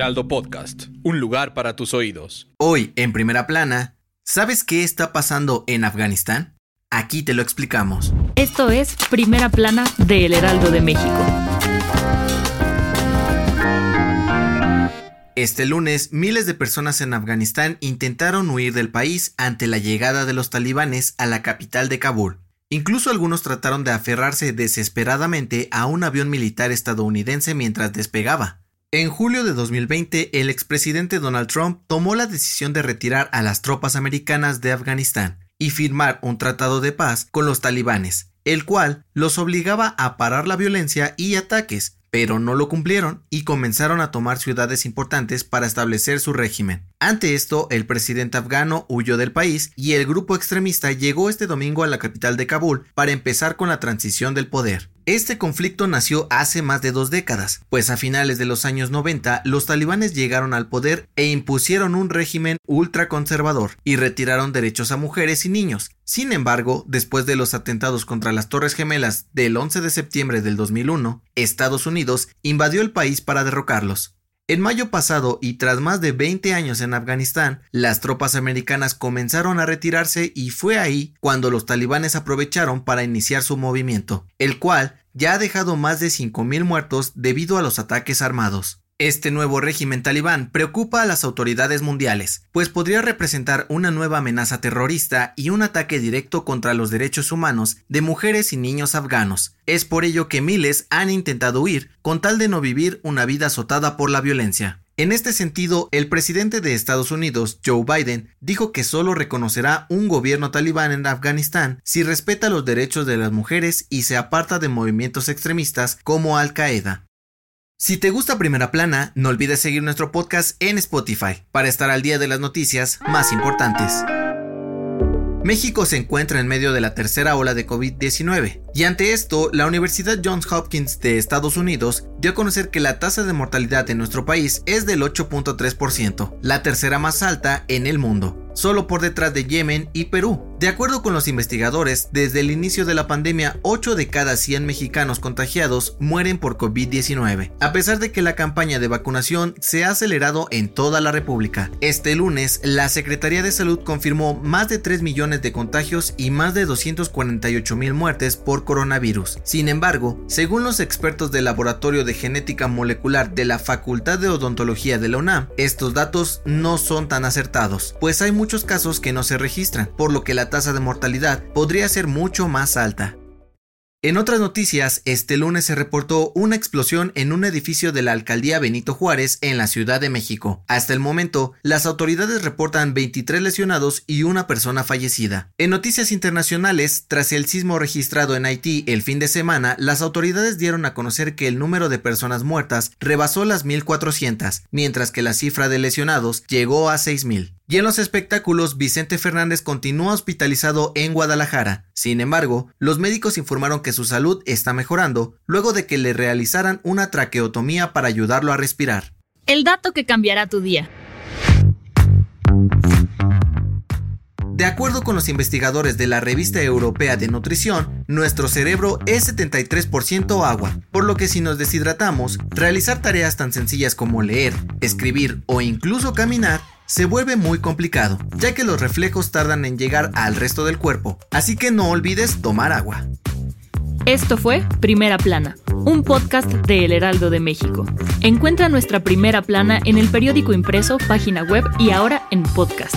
Heraldo Podcast, un lugar para tus oídos. Hoy, en primera plana, ¿sabes qué está pasando en Afganistán? Aquí te lo explicamos. Esto es Primera Plana de El Heraldo de México. Este lunes, miles de personas en Afganistán intentaron huir del país ante la llegada de los talibanes a la capital de Kabul. Incluso algunos trataron de aferrarse desesperadamente a un avión militar estadounidense mientras despegaba. En julio de 2020, el expresidente Donald Trump tomó la decisión de retirar a las tropas americanas de Afganistán y firmar un tratado de paz con los talibanes, el cual los obligaba a parar la violencia y ataques, pero no lo cumplieron y comenzaron a tomar ciudades importantes para establecer su régimen. Ante esto, el presidente afgano huyó del país y el grupo extremista llegó este domingo a la capital de Kabul para empezar con la transición del poder. Este conflicto nació hace más de dos décadas, pues a finales de los años 90 los talibanes llegaron al poder e impusieron un régimen ultraconservador y retiraron derechos a mujeres y niños. Sin embargo, después de los atentados contra las Torres Gemelas del 11 de septiembre del 2001, Estados Unidos invadió el país para derrocarlos. En mayo pasado y tras más de 20 años en Afganistán, las tropas americanas comenzaron a retirarse y fue ahí cuando los talibanes aprovecharon para iniciar su movimiento, el cual ya ha dejado más de 5.000 muertos debido a los ataques armados. Este nuevo régimen talibán preocupa a las autoridades mundiales, pues podría representar una nueva amenaza terrorista y un ataque directo contra los derechos humanos de mujeres y niños afganos. Es por ello que miles han intentado huir con tal de no vivir una vida azotada por la violencia. En este sentido, el presidente de Estados Unidos, Joe Biden, dijo que solo reconocerá un gobierno talibán en Afganistán si respeta los derechos de las mujeres y se aparta de movimientos extremistas como Al Qaeda. Si te gusta Primera Plana, no olvides seguir nuestro podcast en Spotify para estar al día de las noticias más importantes. México se encuentra en medio de la tercera ola de COVID-19 y ante esto, la Universidad Johns Hopkins de Estados Unidos dio a conocer que la tasa de mortalidad en nuestro país es del 8.3%, la tercera más alta en el mundo solo por detrás de Yemen y Perú. De acuerdo con los investigadores, desde el inicio de la pandemia, 8 de cada 100 mexicanos contagiados mueren por COVID-19, a pesar de que la campaña de vacunación se ha acelerado en toda la República. Este lunes, la Secretaría de Salud confirmó más de 3 millones de contagios y más de 248 mil muertes por coronavirus. Sin embargo, según los expertos del Laboratorio de Genética Molecular de la Facultad de Odontología de la UNAM, estos datos no son tan acertados, pues hay muchos casos que no se registran, por lo que tasa de mortalidad podría ser mucho más alta. En otras noticias, este lunes se reportó una explosión en un edificio de la alcaldía Benito Juárez en la Ciudad de México. Hasta el momento, las autoridades reportan 23 lesionados y una persona fallecida. En noticias internacionales, tras el sismo registrado en Haití el fin de semana, las autoridades dieron a conocer que el número de personas muertas rebasó las 1.400, mientras que la cifra de lesionados llegó a 6.000. Y en los espectáculos, Vicente Fernández continúa hospitalizado en Guadalajara. Sin embargo, los médicos informaron que su salud está mejorando luego de que le realizaran una traqueotomía para ayudarlo a respirar. El dato que cambiará tu día. De acuerdo con los investigadores de la Revista Europea de Nutrición, nuestro cerebro es 73% agua, por lo que si nos deshidratamos, realizar tareas tan sencillas como leer, escribir o incluso caminar se vuelve muy complicado, ya que los reflejos tardan en llegar al resto del cuerpo, así que no olvides tomar agua. Esto fue Primera Plana, un podcast de El Heraldo de México. Encuentra nuestra Primera Plana en el periódico impreso, página web y ahora en podcast.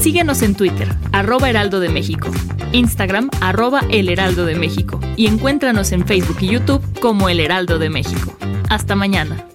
Síguenos en Twitter, arroba Heraldo de México, Instagram, arroba El Heraldo de México y encuéntranos en Facebook y YouTube como El Heraldo de México. Hasta mañana.